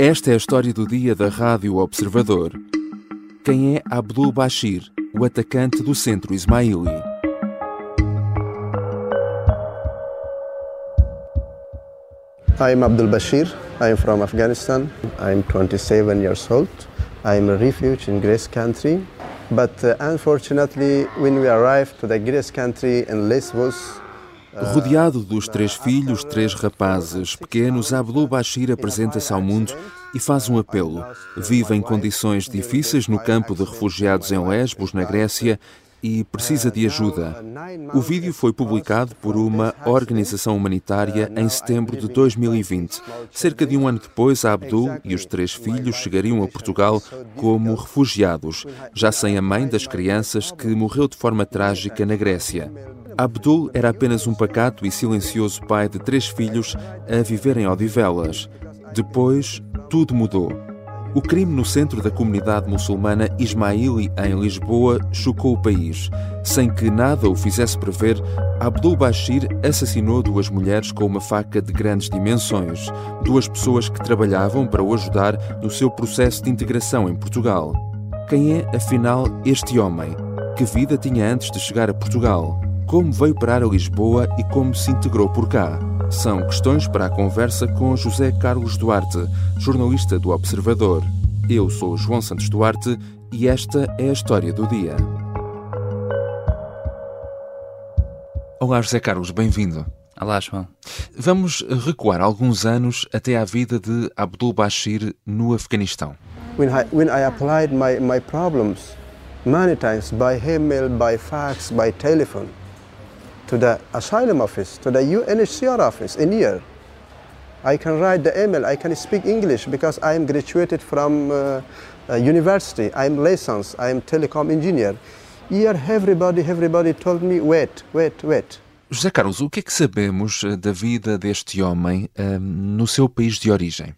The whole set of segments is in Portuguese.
Esta é a história do dia da Rádio Observador. Quem é Abdul Bashir, o atacante do centro Ismaili? I'm Abdul Bashir. I'm from Afghanistan. I'm 27 years old. I'm a refugee in Greece country. But uh, unfortunately, when we arrived to the Greece country in Lesbos, Rodeado dos três filhos, três rapazes pequenos, Abdul Bashir apresenta-se ao mundo e faz um apelo. Vive em condições difíceis no campo de refugiados em Lesbos, na Grécia, e precisa de ajuda. O vídeo foi publicado por uma organização humanitária em setembro de 2020. Cerca de um ano depois, Abdul e os três filhos chegariam a Portugal como refugiados, já sem a mãe das crianças que morreu de forma trágica na Grécia. Abdul era apenas um pacato e silencioso pai de três filhos a viver em Odivelas. Depois, tudo mudou. O crime no centro da comunidade muçulmana Ismaili, em Lisboa, chocou o país. Sem que nada o fizesse prever, Abdul Bashir assassinou duas mulheres com uma faca de grandes dimensões, duas pessoas que trabalhavam para o ajudar no seu processo de integração em Portugal. Quem é, afinal, este homem? Que vida tinha antes de chegar a Portugal? Como veio parar a Lisboa e como se integrou por cá? São questões para a conversa com José Carlos Duarte, jornalista do Observador. Eu sou João Santos Duarte e esta é a história do dia. Olá, José Carlos, bem-vindo. Olá, João. Vamos recuar alguns anos até à vida de Abdul Bashir no Afeganistão. when I, when I applied my, my problems many times by email, by fax, by telephone to the asylum office, to the UNHCR office in here, I can write the email, I can speak English because I am graduated from uh, uh, university, I'm licensed, I'm telecom engineer. Here everybody, everybody told me, wait, wait, wait. José Carlos, o que é que sabemos eh, da vida deste homem eh, no seu país de origem?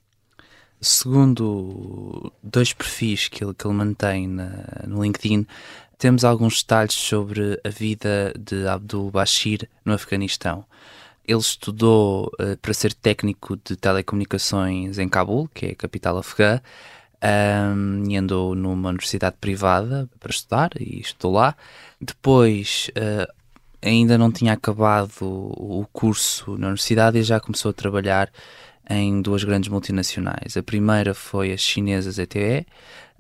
Segundo dois perfis que ele, que ele mantém na, no LinkedIn, temos alguns detalhes sobre a vida de Abdul Bashir no Afeganistão. Ele estudou uh, para ser técnico de telecomunicações em Cabul, que é a capital afegã, um, e andou numa universidade privada para estudar e estudou lá. Depois uh, ainda não tinha acabado o curso na universidade e já começou a trabalhar em duas grandes multinacionais. A primeira foi a chinesa ZTE,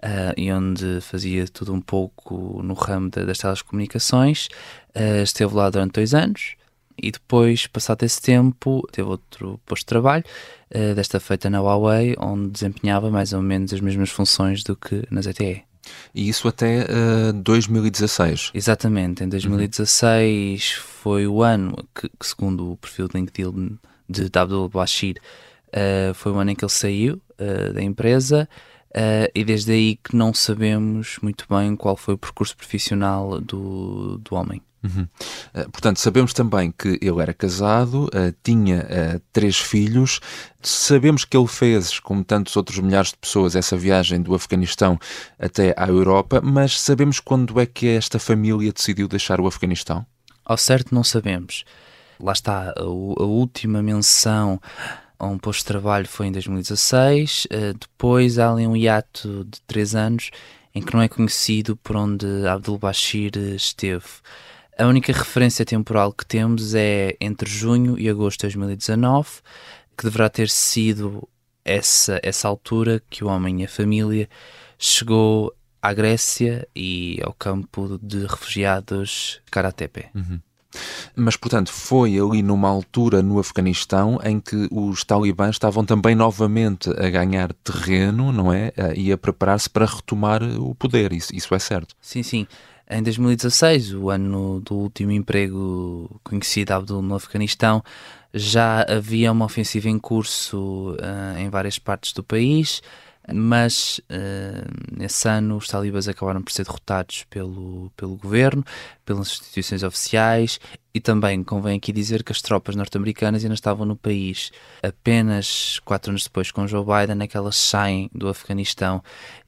uh, e onde fazia tudo um pouco no ramo de, das telecomunicações. Uh, esteve lá durante dois anos e depois, passado esse tempo, teve outro posto de trabalho, uh, desta feita na Huawei, onde desempenhava mais ou menos as mesmas funções do que na ZTE. E isso até uh, 2016. Exatamente, em 2016 uhum. foi o ano que, que, segundo o perfil de LinkedIn de Abdul Bashir, uh, foi o ano em que ele saiu da empresa uh, e desde aí que não sabemos muito bem qual foi o percurso profissional do, do homem. Uhum. Uh, portanto, sabemos também que ele era casado, uh, tinha uh, três filhos. Sabemos que ele fez, como tantos outros milhares de pessoas, essa viagem do Afeganistão até à Europa, mas sabemos quando é que esta família decidiu deixar o Afeganistão? Ao certo, não sabemos. Lá está, a, a última menção a um posto de trabalho foi em 2016, uh, depois há ali um hiato de 3 anos em que não é conhecido por onde Abdul Bashir esteve. A única referência temporal que temos é entre junho e agosto de 2019, que deverá ter sido essa, essa altura que o homem e a família chegou à Grécia e ao campo de refugiados Karatepe. Uhum. Mas, portanto, foi ali numa altura no Afeganistão em que os talibãs estavam também novamente a ganhar terreno, não é? E a preparar-se para retomar o poder, isso, isso é certo? Sim, sim. Em 2016, o ano do último emprego conhecido Abdul no Afeganistão, já havia uma ofensiva em curso uh, em várias partes do país mas uh, nesse ano os talibãs acabaram por ser derrotados pelo, pelo governo, pelas instituições oficiais e também convém aqui dizer que as tropas norte-americanas ainda estavam no país. Apenas quatro anos depois, com Joe Biden, é que elas saem do Afeganistão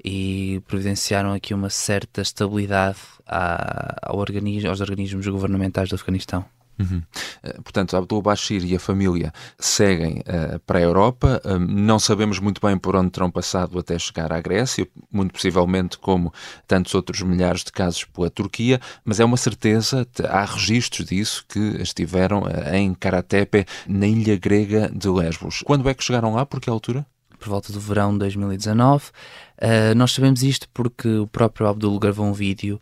e providenciaram aqui uma certa estabilidade ao organismo, aos organismos governamentais do Afeganistão. Uhum. Eh, portanto, Abdul Bashir e a família seguem uh, para a Europa. Uh, não sabemos muito bem por onde terão passado até chegar à Grécia, muito possivelmente, como tantos outros milhares de casos, pela Turquia, mas é uma certeza, há registros disso, que estiveram uh, em Karatepe, na ilha grega de Lesbos. Quando é que chegaram lá? Por que altura? Por volta do verão de 2019. nós sabemos isto porque o próprio Abdul gravou um vídeo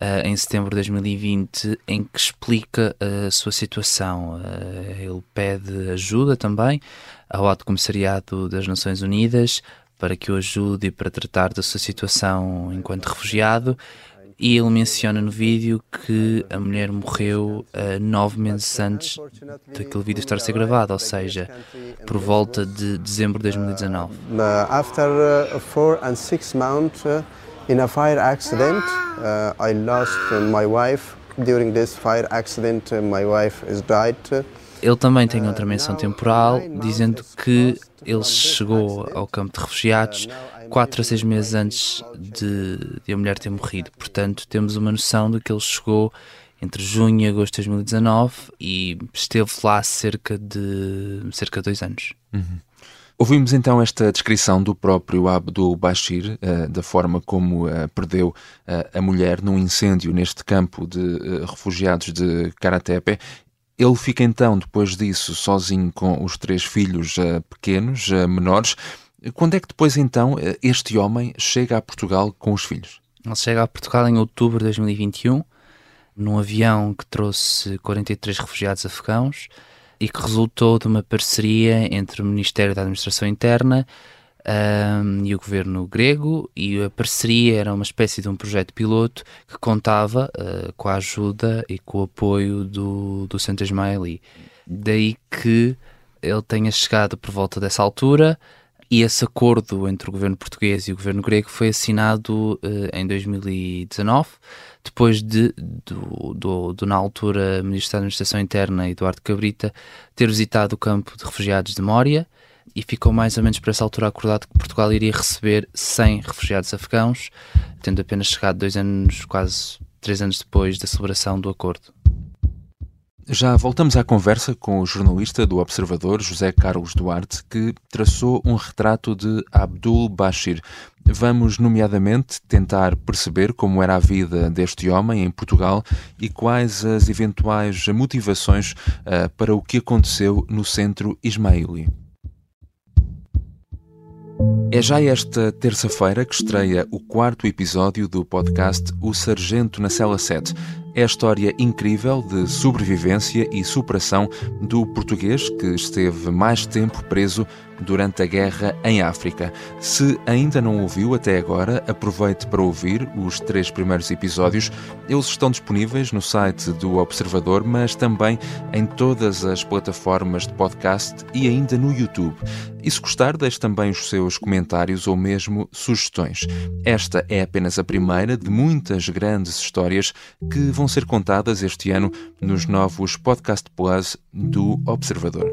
uh, em setembro de 2020 em que explica a sua situação. Uh, ele pede ajuda também ao Alto Comissariado das Nações Unidas para que o ajude para tratar da sua situação enquanto refugiado. E ele menciona no vídeo que a mulher morreu uh, nove meses antes daquele vídeo estar a ser gravado, ou seja, por volta de dezembro de 2019. Uh, after four and six months, in a fire accident. Uh, I lost my wife. During this fire accident, uh, my wife is died. Ele também tem outra menção temporal, dizendo que ele chegou ao campo de refugiados quatro a seis meses antes de, de a mulher ter morrido. Portanto, temos uma noção de que ele chegou entre junho e agosto de 2019 e esteve lá cerca de cerca de dois anos. Uhum. Ouvimos então esta descrição do próprio Abdul Bashir, uh, da forma como uh, perdeu uh, a mulher num incêndio neste campo de refugiados de Karatepe. Ele fica então, depois disso, sozinho com os três filhos pequenos, menores. Quando é que depois então este homem chega a Portugal com os filhos? Ele chega a Portugal em outubro de 2021, num avião que trouxe 43 refugiados afegãos e que resultou de uma parceria entre o Ministério da Administração Interna um, e o governo grego, e a parceria era uma espécie de um projeto piloto que contava uh, com a ajuda e com o apoio do, do Centro Ismaili. Daí que ele tenha chegado por volta dessa altura e esse acordo entre o governo português e o governo grego foi assinado uh, em 2019, depois de, do, do, do, na altura, Ministro da Administração Interna, Eduardo Cabrita, ter visitado o campo de refugiados de Mória e ficou mais ou menos para essa altura acordado que Portugal iria receber 100 refugiados afegãos, tendo apenas chegado dois anos, quase três anos depois da celebração do acordo. Já voltamos à conversa com o jornalista do Observador, José Carlos Duarte, que traçou um retrato de Abdul Bashir. Vamos, nomeadamente, tentar perceber como era a vida deste homem em Portugal e quais as eventuais motivações uh, para o que aconteceu no centro Ismaili. É já esta terça-feira que estreia o quarto episódio do podcast O Sargento na Cela 7. É a história incrível de sobrevivência e superação do português que esteve mais tempo preso durante a guerra em África. Se ainda não ouviu até agora, aproveite para ouvir os três primeiros episódios. Eles estão disponíveis no site do Observador, mas também em todas as plataformas de podcast e ainda no YouTube. E se gostar, deixe também os seus comentários ou mesmo sugestões. Esta é apenas a primeira de muitas grandes histórias que vão ser contadas este ano nos novos Podcast Plus do Observador.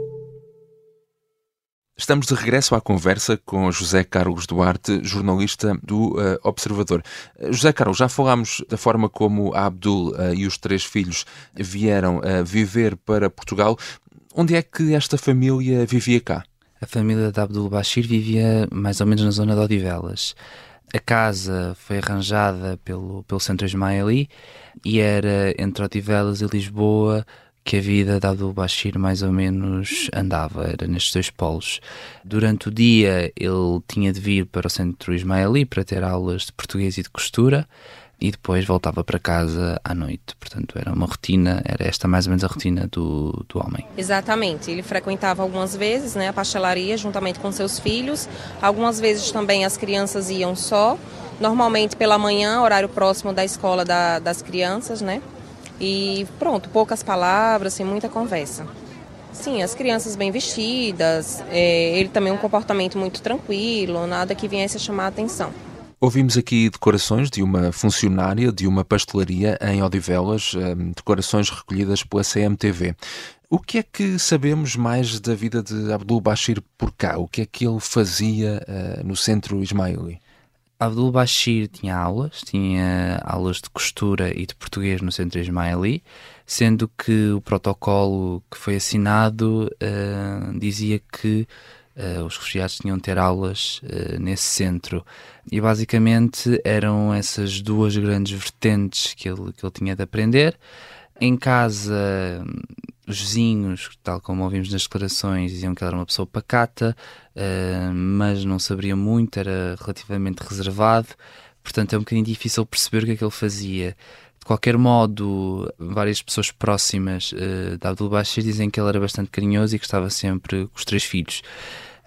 Estamos de regresso à conversa com José Carlos Duarte, jornalista do uh, Observador. Uh, José Carlos, já falámos da forma como a Abdul uh, e os três filhos vieram a viver para Portugal. Onde é que esta família vivia cá? A família de Abdul Bashir vivia mais ou menos na zona de Odivelas. A casa foi arranjada pelo, pelo Centro Ismaili e era entre Odivelas e Lisboa que a vida de Abdul Bashir mais ou menos andava, era nestes dois polos. Durante o dia ele tinha de vir para o centro ismaeli para ter aulas de português e de costura e depois voltava para casa à noite. Portanto, era uma rotina, era esta mais ou menos a rotina do, do homem. Exatamente. Ele frequentava algumas vezes né, a pastelaria juntamente com seus filhos. Algumas vezes também as crianças iam só. Normalmente pela manhã, horário próximo da escola da, das crianças, né? E pronto, poucas palavras, sem muita conversa. Sim, as crianças bem vestidas, é, ele também um comportamento muito tranquilo, nada que viesse a chamar a atenção. Ouvimos aqui decorações de uma funcionária de uma pastelaria em Odivelas, hum, decorações recolhidas pela CMTV. O que é que sabemos mais da vida de Abdul Bashir por cá? O que é que ele fazia uh, no centro ismaili? Abdul Bashir tinha aulas, tinha aulas de costura e de português no Centro Ismaili, sendo que o protocolo que foi assinado uh, dizia que uh, os refugiados tinham de ter aulas uh, nesse centro. E basicamente eram essas duas grandes vertentes que ele, que ele tinha de aprender. Em casa, os vizinhos, tal como ouvimos nas declarações, diziam que ele era uma pessoa pacata, uh, mas não sabia muito, era relativamente reservado, portanto é um bocadinho difícil perceber o que é que ele fazia. De qualquer modo, várias pessoas próximas uh, de Abdul Bashir dizem que ele era bastante carinhoso e que estava sempre com os três filhos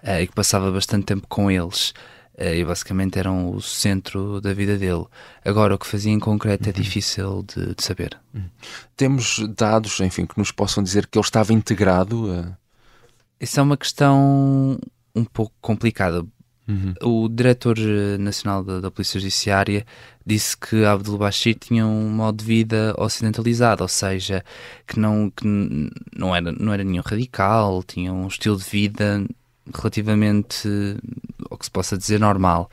e que passava bastante tempo com eles. Eh, e basicamente eram o centro da vida dele. Agora, o que fazia em concreto é uhum. difícil de, de saber. Uhum. Temos dados, enfim, que nos possam dizer que ele estava integrado? A... Isso é uma questão um pouco complicada. Uhum. O diretor nacional da, da, Polícia Judiciária disse que Abdul Bashir tinha um modo de vida ocidentalizado, ou seja, que não, que não, era, não era nenhum radical, tinha um estilo de vida relativamente ao que se possa dizer normal.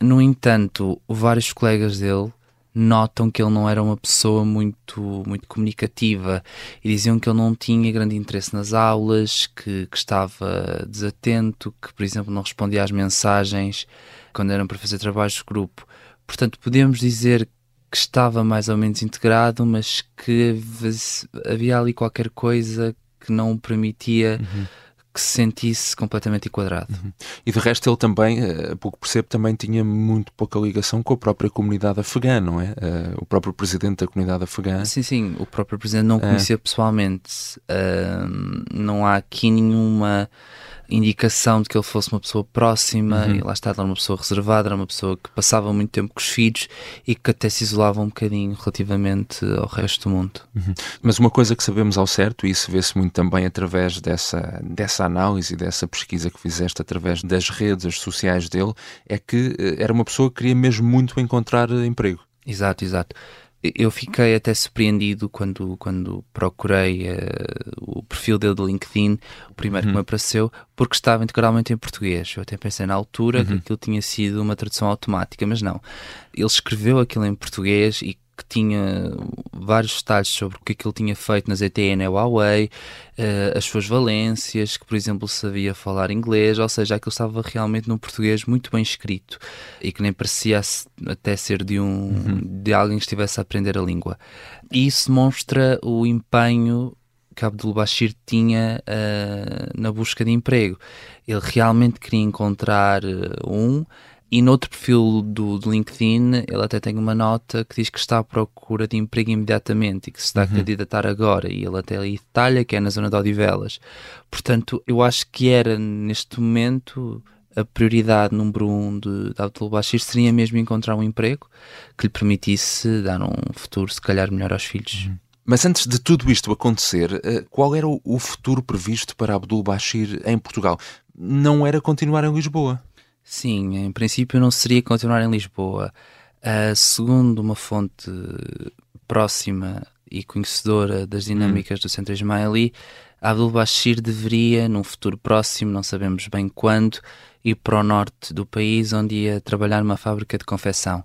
No entanto, vários colegas dele notam que ele não era uma pessoa muito, muito comunicativa e diziam que ele não tinha grande interesse nas aulas, que, que estava desatento, que, por exemplo, não respondia às mensagens quando eram para fazer trabalhos de grupo. Portanto, podemos dizer que estava mais ou menos integrado, mas que havia ali qualquer coisa que não o permitia. Uhum que se sentisse completamente enquadrado. Uhum. E de resto ele também, a eh, pouco percebo, também tinha muito pouca ligação com a própria comunidade afegã, não é? Uh, o próprio presidente da comunidade afegã. Sim, sim, o próprio presidente não conhecia pessoalmente. Uh, não há aqui nenhuma indicação de que ele fosse uma pessoa próxima, uhum. e lá está, era uma pessoa reservada, era uma pessoa que passava muito tempo com os filhos e que até se isolava um bocadinho relativamente ao resto do mundo. Uhum. Mas uma coisa que sabemos ao certo, e isso vê-se muito também através dessa, dessa análise, dessa pesquisa que fizeste através das redes sociais dele, é que eh, era uma pessoa que queria mesmo muito encontrar emprego. Exato, exato eu fiquei até surpreendido quando, quando procurei uh, o perfil dele do LinkedIn, o primeiro uhum. que me apareceu, porque estava integralmente em português. Eu até pensei na altura uhum. que aquilo tinha sido uma tradução automática, mas não. Ele escreveu aquilo em português e que tinha vários detalhes sobre o que, é que ele tinha feito na ZTE na Huawei, uh, as suas valências, que por exemplo sabia falar inglês, ou seja, aquilo estava realmente num português muito bem escrito e que nem parecia até ser de um uhum. de alguém que estivesse a aprender a língua. E isso mostra o empenho que Abdul Bashir tinha uh, na busca de emprego. Ele realmente queria encontrar uh, um e no outro perfil do, do, LinkedIn, ele até tem uma nota que diz que está à procura de emprego imediatamente e que se está a uhum. candidatar agora. E ele até ali detalha que é na zona de Odivelas. Portanto, eu acho que era neste momento a prioridade número um de, de Abdul Bashir seria mesmo encontrar um emprego que lhe permitisse dar um futuro, se calhar, melhor aos filhos. Uhum. Mas antes de tudo isto acontecer, eh, qual era o futuro previsto para Abdul Bashir em Portugal? Não era continuar em Lisboa? Sim, em princípio não seria continuar em Lisboa. Uh, segundo uma fonte próxima e conhecedora das dinâmicas hum. do Centro Ismaili, Abdul Bashir deveria, num futuro próximo, não sabemos bem quando, ir para o norte do país, onde ia trabalhar numa fábrica de confecção.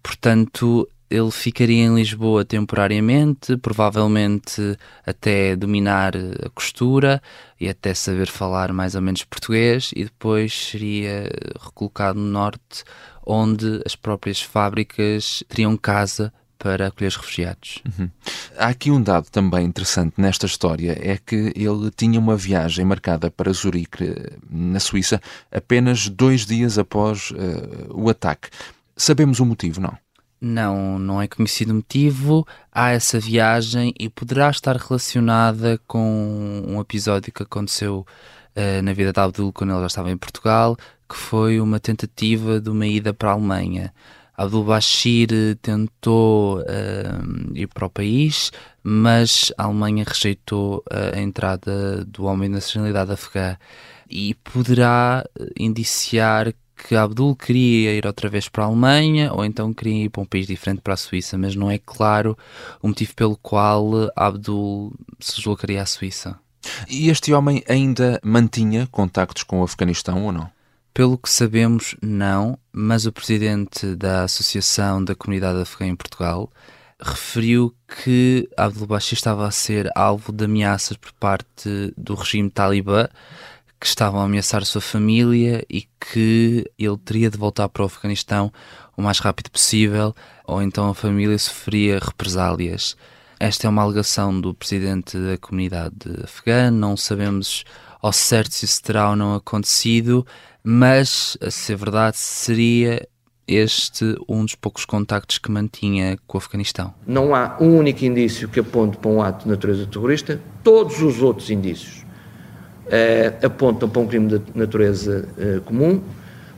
Portanto, ele ficaria em Lisboa temporariamente, provavelmente até dominar a costura e até saber falar mais ou menos português, e depois seria recolocado no norte, onde as próprias fábricas teriam casa para acolher os refugiados. Uhum. Há aqui um dado também interessante nesta história, é que ele tinha uma viagem marcada para Zurique, na Suíça, apenas dois dias após uh, o ataque. Sabemos o motivo, não? Não, não é conhecido o motivo. Há essa viagem e poderá estar relacionada com um episódio que aconteceu uh, na vida de Abdul quando ele já estava em Portugal, que foi uma tentativa de uma ida para a Alemanha. Abdul Bashir tentou uh, ir para o país, mas a Alemanha rejeitou a entrada do homem de nacionalidade afegã e poderá indiciar que Abdul queria ir outra vez para a Alemanha ou então queria ir para um país diferente para a Suíça, mas não é claro o motivo pelo qual Abdul se deslocaria à Suíça. E este homem ainda mantinha contactos com o Afeganistão ou não? Pelo que sabemos, não, mas o presidente da Associação da Comunidade Afegã em Portugal referiu que Abdul Bashir estava a ser alvo de ameaças por parte do regime talibã que estavam a ameaçar sua família e que ele teria de voltar para o Afeganistão o mais rápido possível, ou então a família sofria represálias. Esta é uma alegação do presidente da comunidade afegã, não sabemos ao certo se isso terá ou não acontecido, mas, a ser verdade, seria este um dos poucos contactos que mantinha com o Afeganistão. Não há um único indício que aponte para um ato de natureza terrorista, todos os outros indícios apontam para um crime de natureza eh, comum.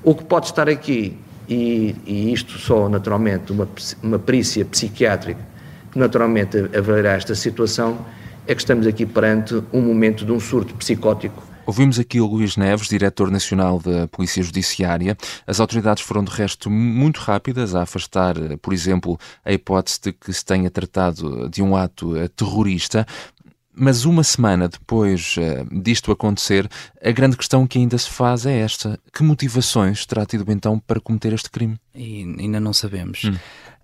O que pode estar aqui, e, e isto só naturalmente uma, uma perícia psiquiátrica, que naturalmente avaliará esta situação, é que estamos aqui perante um momento de um surto psicótico Ouvimos aqui o Luís Neves, diretor nacional da Polícia Judiciária. As autoridades foram, de resto, muito rápidas a afastar, por exemplo, a hipótese de que se tenha tratado de um ato eh, terrorista. Mas uma semana depois uh, disto acontecer, a grande questão que ainda se faz é esta: que motivações terá tido então para cometer este crime? E ainda não sabemos. Hum.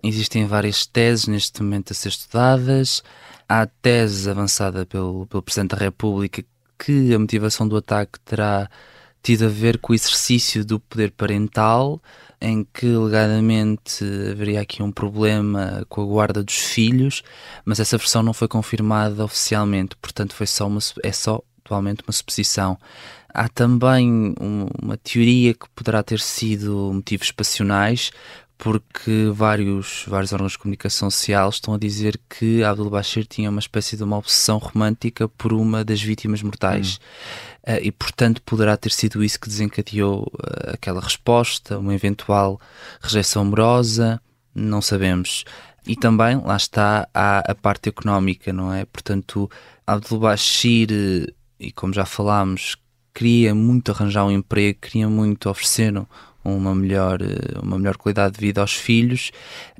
Existem várias teses neste momento a ser estudadas. Há tese avançada pelo, pelo Presidente da República que a motivação do ataque terá tido a ver com o exercício do poder parental, em que alegadamente haveria aqui um problema com a guarda dos filhos, mas essa versão não foi confirmada oficialmente, portanto foi só uma, é só atualmente uma suposição. Há também um, uma teoria que poderá ter sido motivos passionais, porque vários, vários órgãos de comunicação social estão a dizer que Abdul Bashir tinha uma espécie de uma obsessão romântica por uma das vítimas mortais. Hum. Uh, e, portanto, poderá ter sido isso que desencadeou uh, aquela resposta, uma eventual rejeição amorosa, não sabemos. E também, lá está, há a parte económica, não é? Portanto, Abdul Bashir, e como já falámos, queria muito arranjar um emprego, queria muito oferecer uma melhor, eh, uma melhor qualidade de vida aos filhos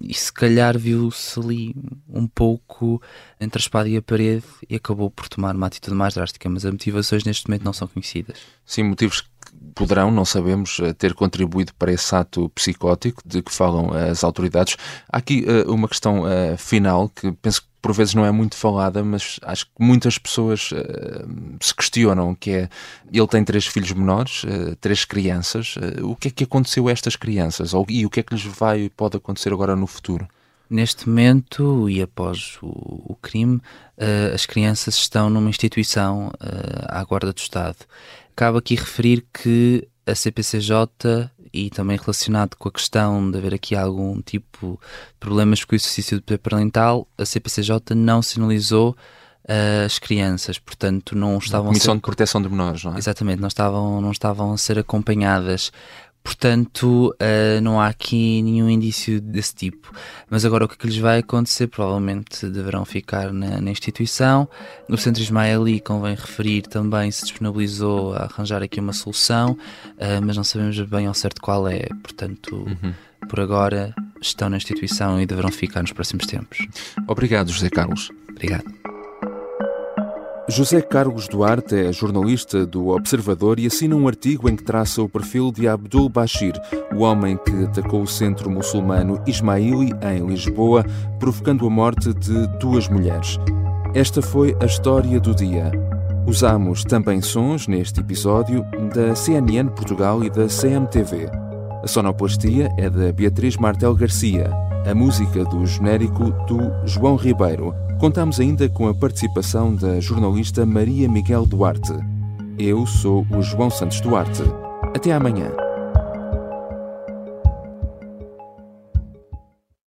e se calhar viu-se ali um pouco entre a espada e a parede e acabou por tomar uma atitude mais drástica, mas as motivações neste momento não são conhecidas. Sim, motivos que poderão, não sabemos, eh, ter contribuído para esse ato psicótico de que falam as autoridades. Há aqui uh, uma questão final que penso que por vezes não é muito falada, mas acho que muitas pessoas uh, se questionam, que é, ele tem três filhos menores, uh, três crianças, uh, o que é que aconteceu a estas crianças? Ou, e o que é que lhes vai pode acontecer agora no futuro? Neste momento, e após o, o crime, as crianças estão numa instituição à guarda do Estado. Cabe aqui referir que a CPCJ e também relacionado com a questão de haver aqui algum tipo de problemas com o exercício do poder parental, a CPCJ não sinalizou uh, as crianças, portanto não estavam Comissão ser... de Proteção de Menores, não é? Exatamente, não estavam, não estavam a ser acompanhadas. Portanto, uh, não há aqui nenhum indício desse tipo. Mas agora o que, é que lhes vai acontecer? Provavelmente deverão ficar na, na instituição. O Centro Ismaeli, convém referir, também se disponibilizou a arranjar aqui uma solução, uh, mas não sabemos bem ao certo qual é. Portanto, uhum. por agora estão na instituição e deverão ficar nos próximos tempos. Obrigado, José Carlos. Obrigado. José Carlos Duarte é jornalista do Observador e assina um artigo em que traça o perfil de Abdul Bashir, o homem que atacou o centro muçulmano Ismaili em Lisboa, provocando a morte de duas mulheres. Esta foi a história do dia. Usamos também sons neste episódio da CNN Portugal e da CMTV. A sonoplastia é da Beatriz Martel Garcia, a música do genérico do João Ribeiro. Contamos ainda com a participação da jornalista Maria Miguel Duarte. Eu sou o João Santos Duarte. Até amanhã.